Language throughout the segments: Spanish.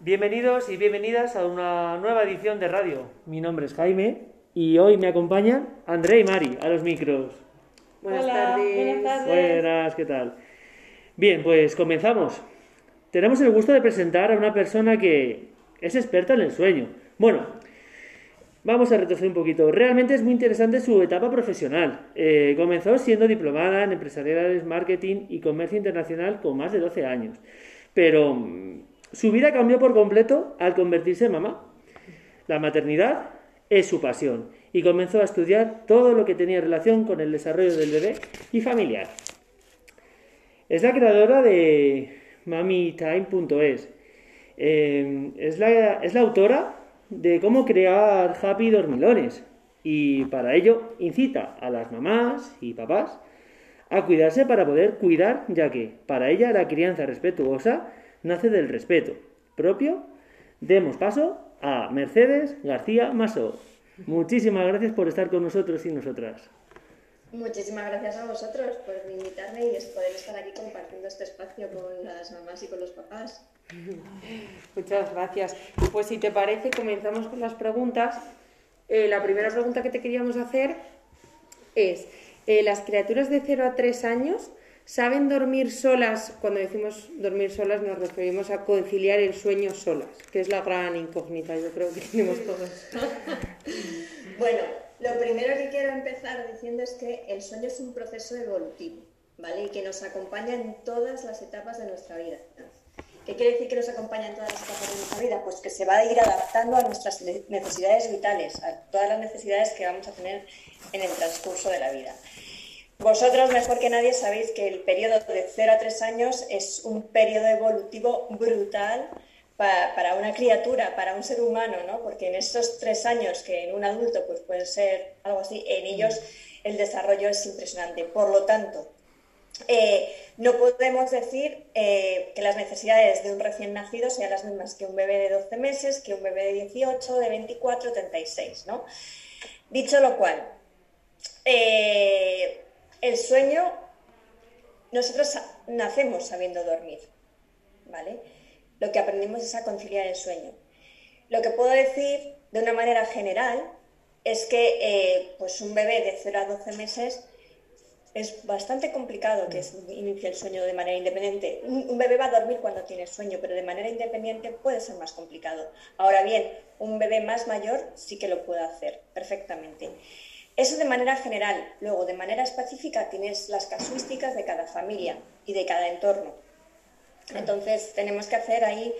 Bienvenidos y bienvenidas a una nueva edición de radio. Mi nombre es Jaime y hoy me acompañan André y Mari a los micros. Buenas Hola, tardes. buenas tardes. Buenas, ¿qué tal? Bien, pues comenzamos. Tenemos el gusto de presentar a una persona que es experta en el sueño. Bueno, vamos a retroceder un poquito. Realmente es muy interesante su etapa profesional. Eh, comenzó siendo diplomada en empresariales, marketing y comercio internacional con más de 12 años. Pero mm, su vida cambió por completo al convertirse en mamá. La maternidad es su pasión y comenzó a estudiar todo lo que tenía relación con el desarrollo del bebé y familiar. Es la creadora de mamitime.es. Eh, es, la, es la autora de cómo crear happy dormilones y para ello incita a las mamás y papás a cuidarse para poder cuidar, ya que para ella la crianza respetuosa nace del respeto propio. Demos paso a Mercedes García Maso. Muchísimas gracias por estar con nosotros y nosotras. Muchísimas gracias a vosotros por invitarme y poder estar aquí compartiendo este espacio con las mamás y con los papás. Muchas gracias. Pues si te parece, comenzamos con las preguntas. Eh, la primera pregunta que te queríamos hacer es, eh, ¿las criaturas de 0 a 3 años saben dormir solas? Cuando decimos dormir solas nos referimos a conciliar el sueño solas, que es la gran incógnita, yo creo que tenemos todos. Bueno, lo primero que quiero empezar diciendo es que el sueño es un proceso evolutivo, ¿vale? Y que nos acompaña en todas las etapas de nuestra vida. ¿Qué quiere decir que nos acompaña en todas las etapas de nuestra vida? Pues que se va a ir adaptando a nuestras necesidades vitales, a todas las necesidades que vamos a tener en el transcurso de la vida. Vosotros, mejor que nadie, sabéis que el periodo de 0 a 3 años es un periodo evolutivo brutal para, una criatura, para un ser humano, ¿no? Porque en estos tres años, que en un adulto pues puede ser algo así, en ellos el desarrollo es impresionante. Por lo tanto, eh, no podemos decir eh, que las necesidades de un recién nacido sean las mismas que un bebé de 12 meses, que un bebé de 18, de 24, 36, ¿no? Dicho lo cual, eh, el sueño, nosotros nacemos sabiendo dormir, ¿vale? Lo que aprendimos es a conciliar el sueño. Lo que puedo decir de una manera general es que eh, pues un bebé de 0 a 12 meses es bastante complicado que inicie el sueño de manera independiente. Un, bebé va a dormir cuando tiene sueño, pero de manera independiente puede ser más complicado. Ahora bien, un bebé más mayor sí que lo puede hacer perfectamente. Eso de manera general. Luego, de manera específica, tienes las casuísticas de cada familia y de cada entorno. Entonces, tenemos que hacer ahí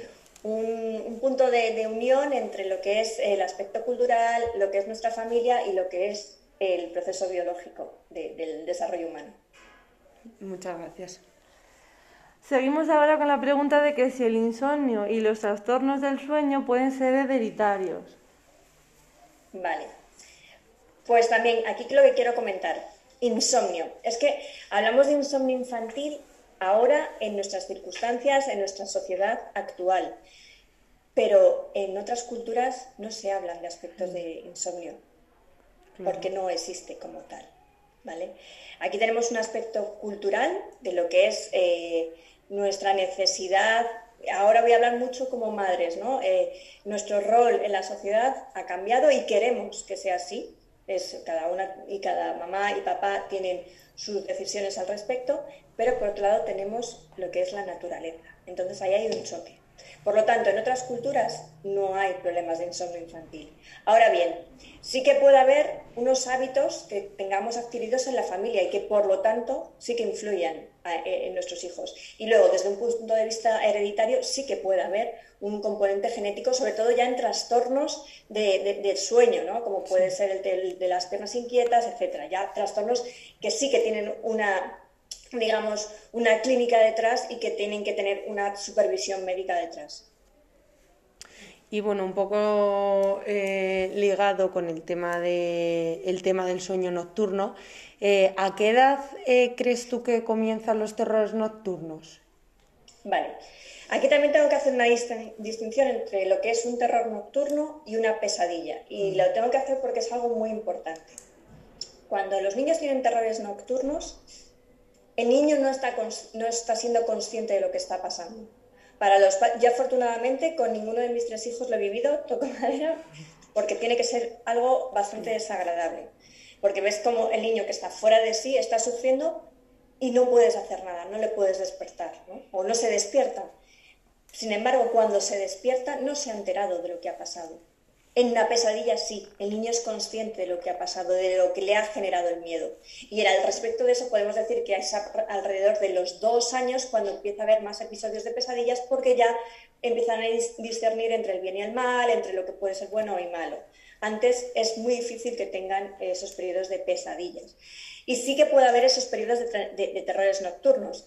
un, un punto de, de, unión entre lo que es el aspecto cultural, lo que es nuestra familia y lo que es el proceso biológico de, del desarrollo humano. Muchas gracias. Seguimos ahora con la pregunta de que si el insomnio y los trastornos del sueño pueden ser hereditarios. Vale. Pues también aquí lo que quiero comentar, insomnio. Es que hablamos de insomnio infantil ahora en nuestras circunstancias, en nuestra sociedad actual, pero en otras culturas no se hablan de aspectos de insomnio, porque no existe como tal. ¿vale? Aquí tenemos un aspecto cultural de lo que es eh, nuestra necesidad. Ahora voy a hablar mucho como madres, ¿no? Eh, nuestro rol en la sociedad ha cambiado y queremos que sea así. Es, cada una y cada mamá y papá tienen sus decisiones al respecto, pero por otro lado tenemos lo que es la naturaleza. Entonces ahí hay un choque. Por lo tanto, en otras culturas no hay problemas de insomnio infantil. Ahora bien, sí que puede haber unos hábitos que tengamos adquiridos en la familia y que por lo tanto sí que influyan en nuestros hijos. Y luego, desde un punto de vista hereditario, sí que puede haber un componente genético, sobre todo ya en trastornos de, de, del sueño, ¿no? como puede ser el de, de las piernas inquietas, etcétera. Ya trastornos que sí que tienen una digamos, una clínica detrás y que tienen que tener una supervisión médica detrás. Y bueno, un poco eh, ligado con el tema, de, el tema del sueño nocturno, eh, ¿a qué edad eh, crees tú que comienzan los terrores nocturnos? Vale. Aquí también tengo que hacer una distinción entre lo que es un terror nocturno y una pesadilla. Y lo tengo que hacer porque es algo muy importante. Cuando los niños tienen terrores nocturnos, el niño no está, no está siendo consciente de lo que está pasando. Para los, yo afortunadamente con ninguno de mis tres hijos lo he vivido, toco madera, porque tiene que ser algo bastante desagradable. Porque ves como el niño que está fuera de sí está sufriendo y no puedes hacer nada, no le puedes despertar, o no se despierta. Sin embargo, cuando se despierta no se ha enterado de lo que ha pasado. En una pesadilla sí, el niño es consciente de lo que ha pasado, de lo que le ha generado el miedo. Y al respecto de eso podemos decir que es alrededor de los dos años cuando empieza a haber más episodios de pesadillas porque ya empiezan a discernir entre el bien y el mal, entre lo que puede ser bueno y malo. Antes es muy difícil que tengan esos periodos de pesadillas. Y sí que puede haber esos periodos de terrores nocturnos.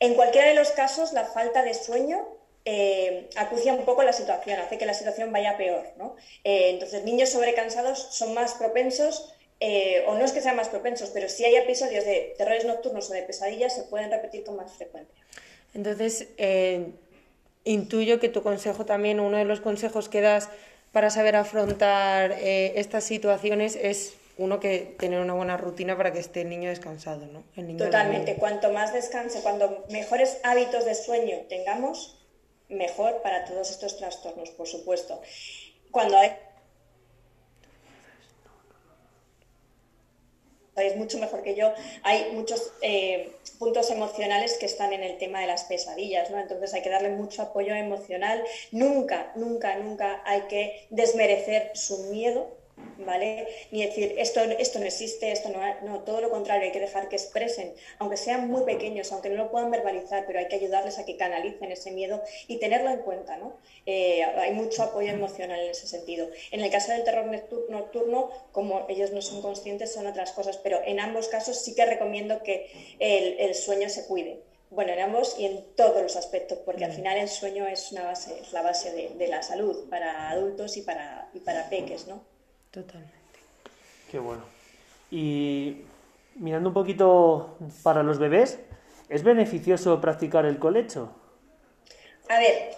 En cualquiera de los casos, la falta de sueño eh, acucia un poco la situación, hace que la situación vaya peor. ¿no? Eh, entonces, niños sobrecansados son más propensos, eh, o no es que sean más propensos, pero si hay episodios de terrores nocturnos o de pesadillas, se pueden repetir con más frecuencia. Entonces, intuyo que tu consejo también, uno de los consejos que das para saber afrontar estas situaciones es uno que tener una buena rutina para que esté el niño descansado, ¿no? Totalmente. Cuanto más descanse, cuando mejores hábitos de sueño tengamos, mejor para todos estos trastornos, por supuesto. Cuando hay sabéis mucho mejor que yo, hay muchos eh, puntos emocionales que están en el tema de las pesadillas, ¿no? Entonces hay que darle mucho apoyo emocional. Nunca, nunca, nunca hay que desmerecer su miedo, ¿vale? Ni decir, esto, esto no existe, esto no, no, todo lo contrario, hay que dejar que expresen, aunque sean muy pequeños, aunque no lo puedan verbalizar, pero hay que ayudarles a que canalicen ese miedo y tenerlo en cuenta, ¿no? Eh, hay mucho apoyo emocional en ese sentido. En el caso del terror nocturno, como ellos no son conscientes, son otras cosas, pero en ambos casos sí que recomiendo que el, sueño se cuide. Bueno, en ambos y en todos los aspectos, porque al mm. final el sueño es una base, es la base de, de la salud para adultos y para, y para peques, ¿no? Totalmente. Qué bueno. Y mirando un poquito para los bebés, ¿es beneficioso practicar el colecho? A ver,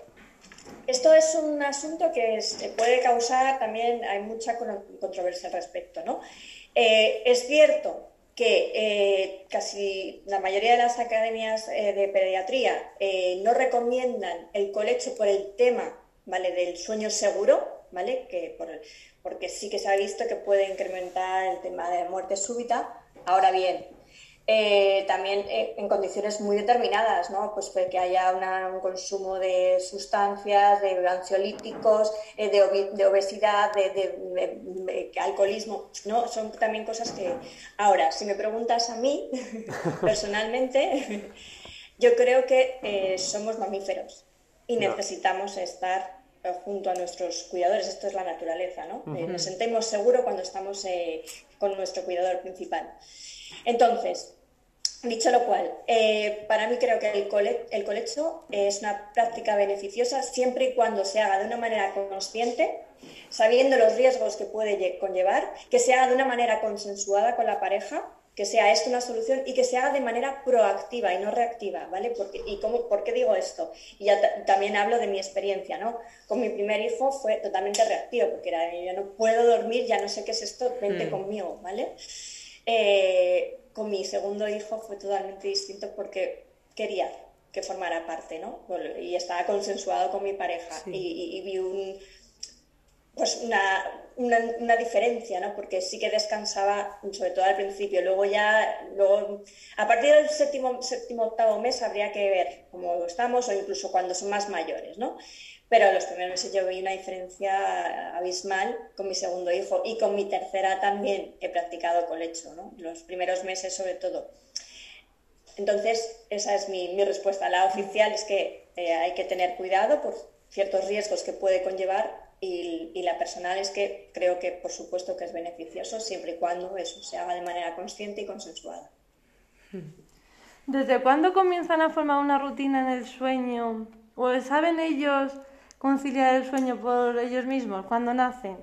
esto es un asunto que se puede causar también, hay mucha controversia al respecto, ¿no? Eh, es cierto que eh, casi la mayoría de las academias eh, de pediatría no recomiendan el colecho por el tema ¿vale? del sueño seguro, ¿vale? Que por, porque sí que se ha visto que puede incrementar el tema de muerte súbita. Ahora bien, eh, también eh, en condiciones muy determinadas, ¿no? Pues que haya un consumo de sustancias, de ansiolíticos, eh, de, obesidad, de, alcoholismo, ¿no? Son también cosas que... Ahora, si me preguntas a mí, personalmente, yo creo que somos mamíferos y necesitamos estar junto a nuestros cuidadores. Esto es la naturaleza, ¿no? Eh, nos sentimos seguros cuando estamos eh, con nuestro cuidador principal. Entonces, dicho lo cual, eh, para mí creo que el, el colecho es una práctica beneficiosa siempre y cuando se haga de una manera consciente, sabiendo los riesgos que puede conllevar, que se haga de una manera consensuada con la pareja que sea esto una solución y que se haga de manera proactiva y no reactiva, ¿vale? Porque, ¿Y cómo, por qué digo esto? Y ya también hablo de mi experiencia, ¿no? Con mi primer hijo fue totalmente reactivo, porque era, yo no puedo dormir, ya no sé qué es esto, vente mm. conmigo, ¿vale? Eh, con mi segundo hijo fue totalmente distinto porque quería que formara parte, ¿no? Y estaba consensuado con mi pareja y, y vi un, pues una, una, diferencia, ¿no? Porque sí que descansaba, sobre todo al principio. Luego ya, luego, a partir del séptimo, séptimo octavo mes habría que ver cómo estamos o incluso cuando son más mayores, ¿no? Pero los primeros meses yo vi una diferencia abismal con mi segundo hijo y con mi tercera también he practicado colecho, ¿no? Los primeros meses sobre todo. Entonces, esa es mi, mi respuesta. La oficial es que eh, hay que tener cuidado por ciertos riesgos que puede conllevar y, la personal es que creo que por supuesto que es beneficioso siempre y cuando eso se haga de manera consciente y consensuada. ¿Desde cuándo comienzan a formar una rutina en el sueño? ¿O saben ellos conciliar el sueño por ellos mismos cuando nacen?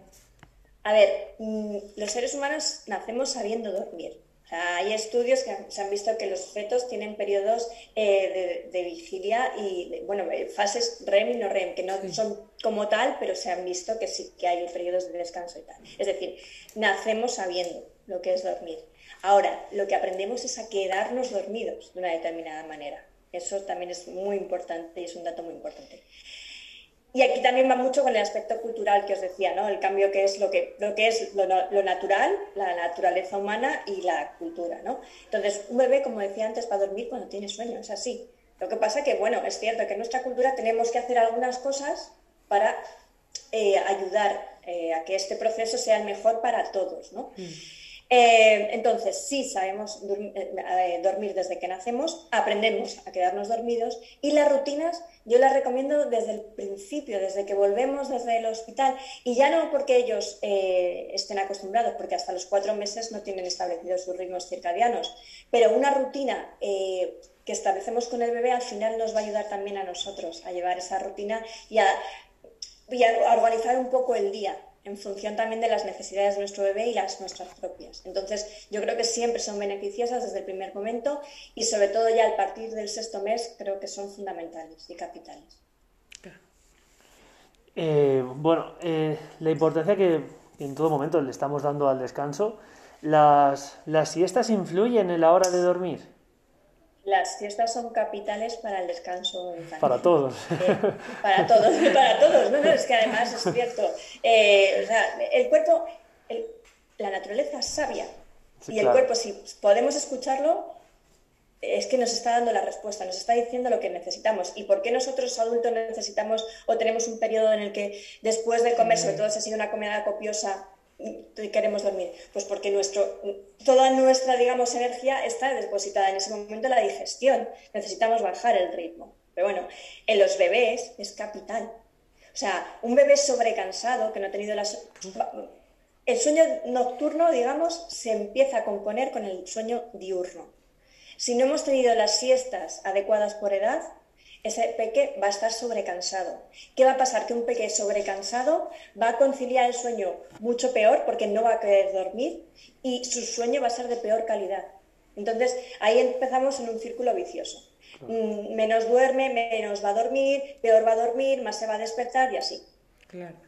A ver, mm, los seres humanos nacemos sabiendo dormir. Hay estudios que se han visto que los fetos tienen periodos eh, de, vigilia y, bueno, eh, fases REM y no REM, que no son como tal, pero se han visto que sí que hay periodos de descanso y tal. Es decir, nacemos sabiendo lo que es dormir. Ahora, lo que aprendemos es a quedarnos dormidos de una determinada manera. Eso también es muy importante y es un dato muy importante. Y aquí también va mucho con el aspecto cultural que os decía, ¿no? El cambio que es lo que, lo que es lo, natural, la naturaleza humana y la cultura, ¿no? Entonces, un bebé, como decía antes, va a dormir cuando tiene sueño, es así. Lo que pasa que, bueno, es cierto que en nuestra cultura tenemos que hacer algunas cosas para eh, ayudar eh, a que este proceso sea el mejor para todos, ¿no? Mm. Eh, entonces, sí sabemos eh, dormir desde que nacemos, aprendemos a quedarnos dormidos y las rutinas yo las recomiendo desde el principio, desde que volvemos desde el hospital y ya no porque ellos eh, estén acostumbrados, porque hasta los cuatro meses no tienen establecidos sus ritmos circadianos, pero una rutina que establecemos con el bebé al final nos va a ayudar también a nosotros a llevar esa rutina y a organizar un poco el día en función también de las necesidades de nuestro bebé y las nuestras propias. Entonces, yo creo que siempre son beneficiosas desde el primer momento y sobre todo ya a partir del sexto mes creo que son fundamentales y capitales. Eh, bueno, eh, la importancia que en todo momento le estamos dando al descanso, ¿las, ¿las siestas influyen en la hora de dormir? Las siestas son capitales para el descanso infantil. Para todos. Eh, para todos, para todos. No, no, es que además es cierto. Eh, o sea, el cuerpo, la naturaleza es sabia. y el cuerpo, si podemos escucharlo, es que nos está dando la respuesta, nos está diciendo lo que necesitamos. ¿Y por qué nosotros adultos necesitamos o tenemos un periodo en el que después de comer, sobre todo si ha sido una comida copiosa, queremos dormir? Pues porque nuestro, toda nuestra, digamos, energía está depositada en ese momento en la digestión. Necesitamos bajar el ritmo. Pero bueno, en los bebés es capital. O sea, un bebé sobrecansado que no ha tenido las... El sueño nocturno, digamos, se empieza a componer con el sueño diurno. Si no hemos tenido las siestas adecuadas por edad, ese peque va a estar sobrecansado. ¿Qué va a pasar? Que un peque sobrecansado va a conciliar el sueño mucho peor porque no va a querer dormir y su sueño va a ser de peor calidad. Entonces ahí empezamos en un círculo vicioso. Mm, menos duerme, menos va a dormir, peor va a dormir, más se va a despertar y así.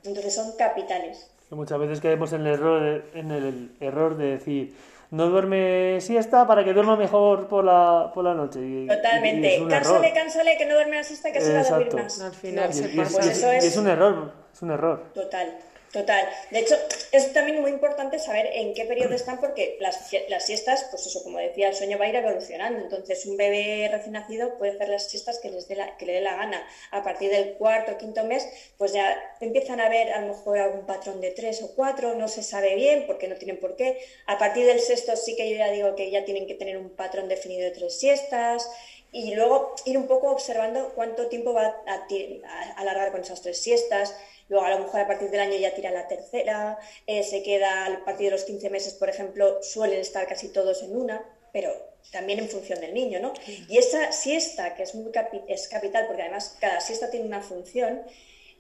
Entonces son capitales. Muchas veces caemos en el error, en el error de decir, no duerme siesta para que duerma mejor por la, por la noche. Totalmente. cánsale, cánsale, que no duerme la siesta, que se va a dormir más. Al final se pasa. es, es un error, es un error. Total. Total. De hecho, es también muy importante saber en qué periodo están porque las, las, siestas, pues eso, como decía, el sueño va a ir evolucionando. Entonces, un bebé recién nacido puede hacer las siestas que, les dé la, que le dé la gana. A partir del cuarto o quinto mes, pues ya empiezan a ver a lo mejor algún patrón de tres o cuatro, no se sabe bien porque no tienen por qué. A partir del sexto sí que yo ya digo que ya tienen que tener un patrón definido de tres siestas y luego ir un poco observando cuánto tiempo va a, a alargar con esas tres siestas Luego, a lo mejor a partir del año ya tira la tercera, eh, se queda a partir de los 15 meses, por ejemplo, suelen estar casi todos en una, pero también en función del niño, ¿no? Y esa siesta, que es, muy es capital, porque además cada siesta tiene una función,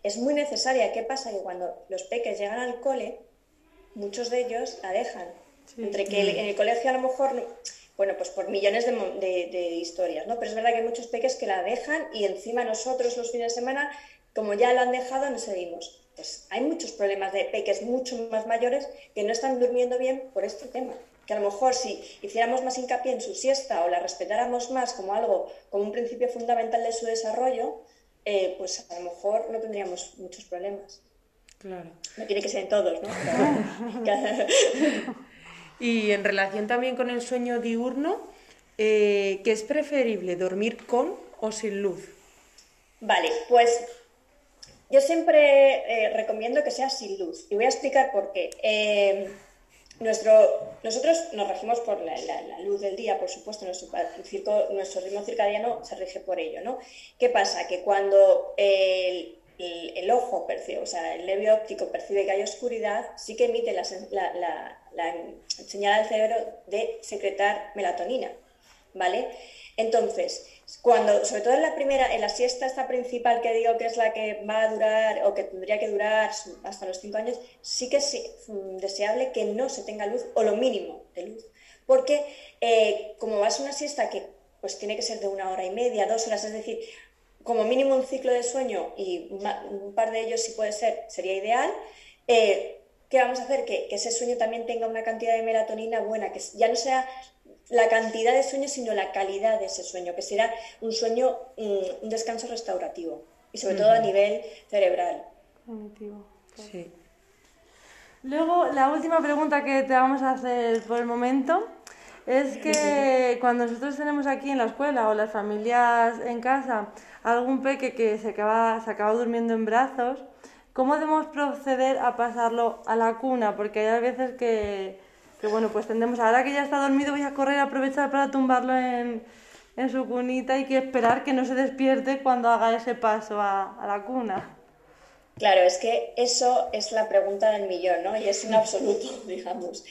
es muy necesaria. ¿Qué pasa? Que cuando los peques llegan al cole, muchos de ellos la dejan. Entre que en el colegio a lo mejor, bueno, pues por millones de, de, historias, ¿no? Pero es verdad que hay muchos peques que la dejan y encima nosotros los fines de semana como ya lo han dejado, no seguimos. Pues hay muchos problemas de peques mucho más mayores que no están durmiendo bien por este tema. Que a lo mejor si hiciéramos más hincapié en su siesta o la respetáramos más como algo, como un principio fundamental de su desarrollo, eh, pues a lo mejor no tendríamos muchos problemas. Claro. No tiene que ser en todos, ¿no? y en relación también con el sueño diurno, eh, ¿qué es preferible, dormir con o sin luz? Vale, pues yo siempre eh, recomiendo que sea sin luz y voy a explicar por qué. Eh, nuestro, nosotros nos regimos por la, luz del día, por supuesto, nuestro, nuestro, ritmo circadiano se rige por ello. ¿no? ¿Qué pasa? Que cuando el, ojo percibe, o sea, el nervio óptico percibe que hay oscuridad, sí que emite la, señal al cerebro de secretar melatonina. ¿Vale? Entonces, cuando, sobre todo en la primera, en la siesta esta principal que digo que es la que va a durar o que tendría que durar hasta los cinco años, sí que es mm, deseable que no se tenga luz o lo mínimo de luz. Porque eh, como vas a una siesta que pues tiene que ser de una hora y media, dos horas, es decir, como mínimo un ciclo de sueño y un par de ellos si puede ser, sería ideal. Eh, ¿Qué vamos a hacer? Que, ese sueño también tenga una cantidad de melatonina buena, que ya no sea la cantidad de sueño, sino la calidad de ese sueño, que será un sueño, un descanso restaurativo y sobre todo a nivel cerebral. Sí. Luego, la última pregunta que te vamos a hacer por el momento es que cuando nosotros tenemos aquí en la escuela o las familias en casa algún peque que se acaba, se acaba durmiendo en brazos, ¿cómo debemos proceder a pasarlo a la cuna? Porque hay veces que que bueno, pues tendemos, ahora que ya está dormido, voy a correr a aprovechar para tumbarlo en, su cunita y que esperar que no se despierte cuando haga ese paso a, la cuna. Claro, es que eso es la pregunta del millón, ¿no? Y es un absoluto, digamos.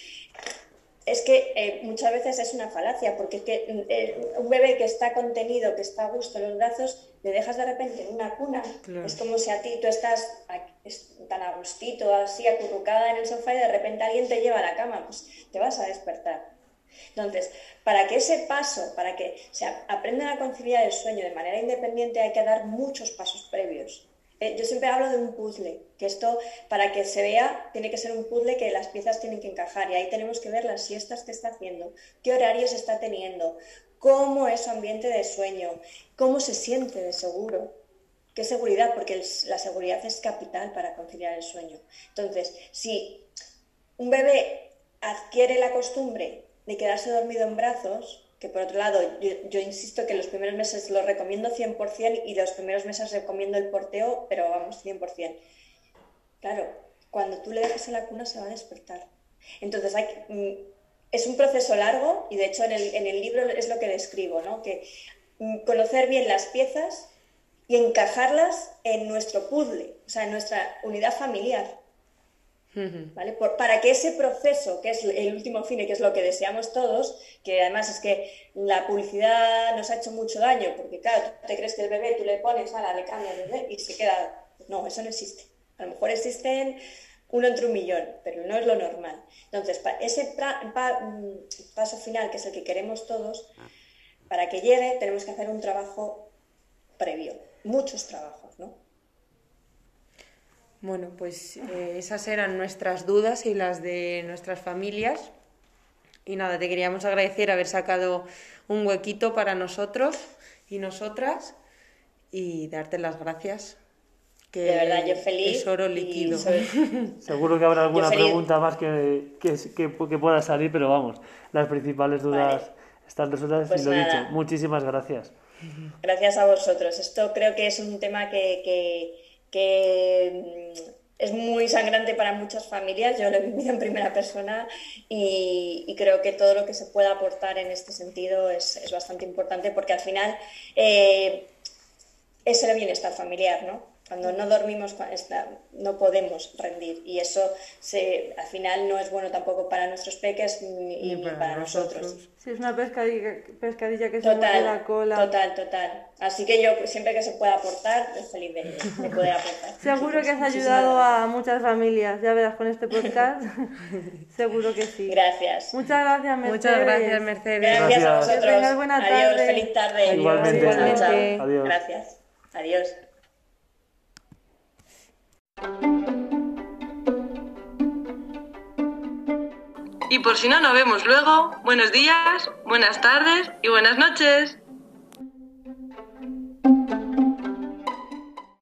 Es que eh, muchas veces es una falacia, porque es que eh, un bebé que está contenido, que está a gusto en los brazos, le dejas de repente en una cuna. Es como si a ti tú estás tan a gustito, así acurrucada en el sofá y de repente alguien te lleva a la cama, pues te vas a despertar. Entonces, para que ese paso, para que se aprendan a conciliar el sueño de manera independiente, hay que dar muchos pasos previos. Eh, yo siempre hablo de un puzzle, que esto, para que se vea, tiene que ser un puzzle que las piezas tienen que encajar y ahí tenemos que ver las siestas que está haciendo, qué horarios está teniendo, cómo es su ambiente de sueño, cómo se siente de seguro, qué seguridad, porque la seguridad es capital para conciliar el sueño. Entonces, si un bebé adquiere la costumbre de quedarse dormido en brazos, que por otro lado, yo, insisto que los primeros meses lo recomiendo 100% y los primeros meses recomiendo el porteo, pero vamos, 100%. Claro, cuando tú le dejas en la cuna se va a despertar. Entonces, mm, es un proceso largo y de hecho en el, en el libro es lo que describo, ¿no? que mm, conocer bien las piezas y encajarlas en nuestro puzzle, o sea, en nuestra unidad familiar. ¿Vale? para que ese proceso, que es el último fin y que es lo que deseamos todos, que además es que la publicidad nos ha hecho mucho daño, porque claro, tú te crees que el bebé tú le pones, a la le cambias y se queda. No, eso no existe. A lo mejor existen uno entre un millón, pero no es lo normal. Entonces, ese mm, paso final, que es el que queremos todos, para que llegue tenemos que hacer un trabajo previo, muchos trabajos, ¿no? Bueno, pues eh, esas eran nuestras dudas y las de nuestras familias. Y nada, te queríamos agradecer haber sacado un huequito para nosotros y nosotras y darte las gracias. Que de verdad, yo feliz. Tesoro líquido. Seguro que habrá alguna pregunta más que, que, que, pueda salir, pero vamos, las principales dudas están resueltas y pues lo he dicho. Muchísimas gracias. Gracias a vosotros. Esto creo que es un tema que mm, es muy sangrante para muchas familias, yo lo he vivido en primera persona y, creo que todo lo que se pueda aportar en este sentido es, bastante importante porque al final eh, es el bienestar familiar, ¿no? Cuando no dormimos no podemos rendir y eso se, al final no es bueno tampoco para nuestros peques ni, para, nosotros. Sí, es una pescadilla, pescadilla que se mueve la cola. Total, total. Así que yo siempre que se pueda aportar, es feliz de, de poder aportar. Seguro que has ayudado a muchas familias, ya verás con este podcast. Seguro que sí. Gracias. Muchas gracias, Mercedes. Muchas gracias, Mercedes. Gracias, a vosotros. Que tengas buena tarde. Adiós, feliz tarde. Igualmente. Adiós. Gracias. Adiós. Y por si no nos vemos luego, buenos días, buenas tardes y buenas noches.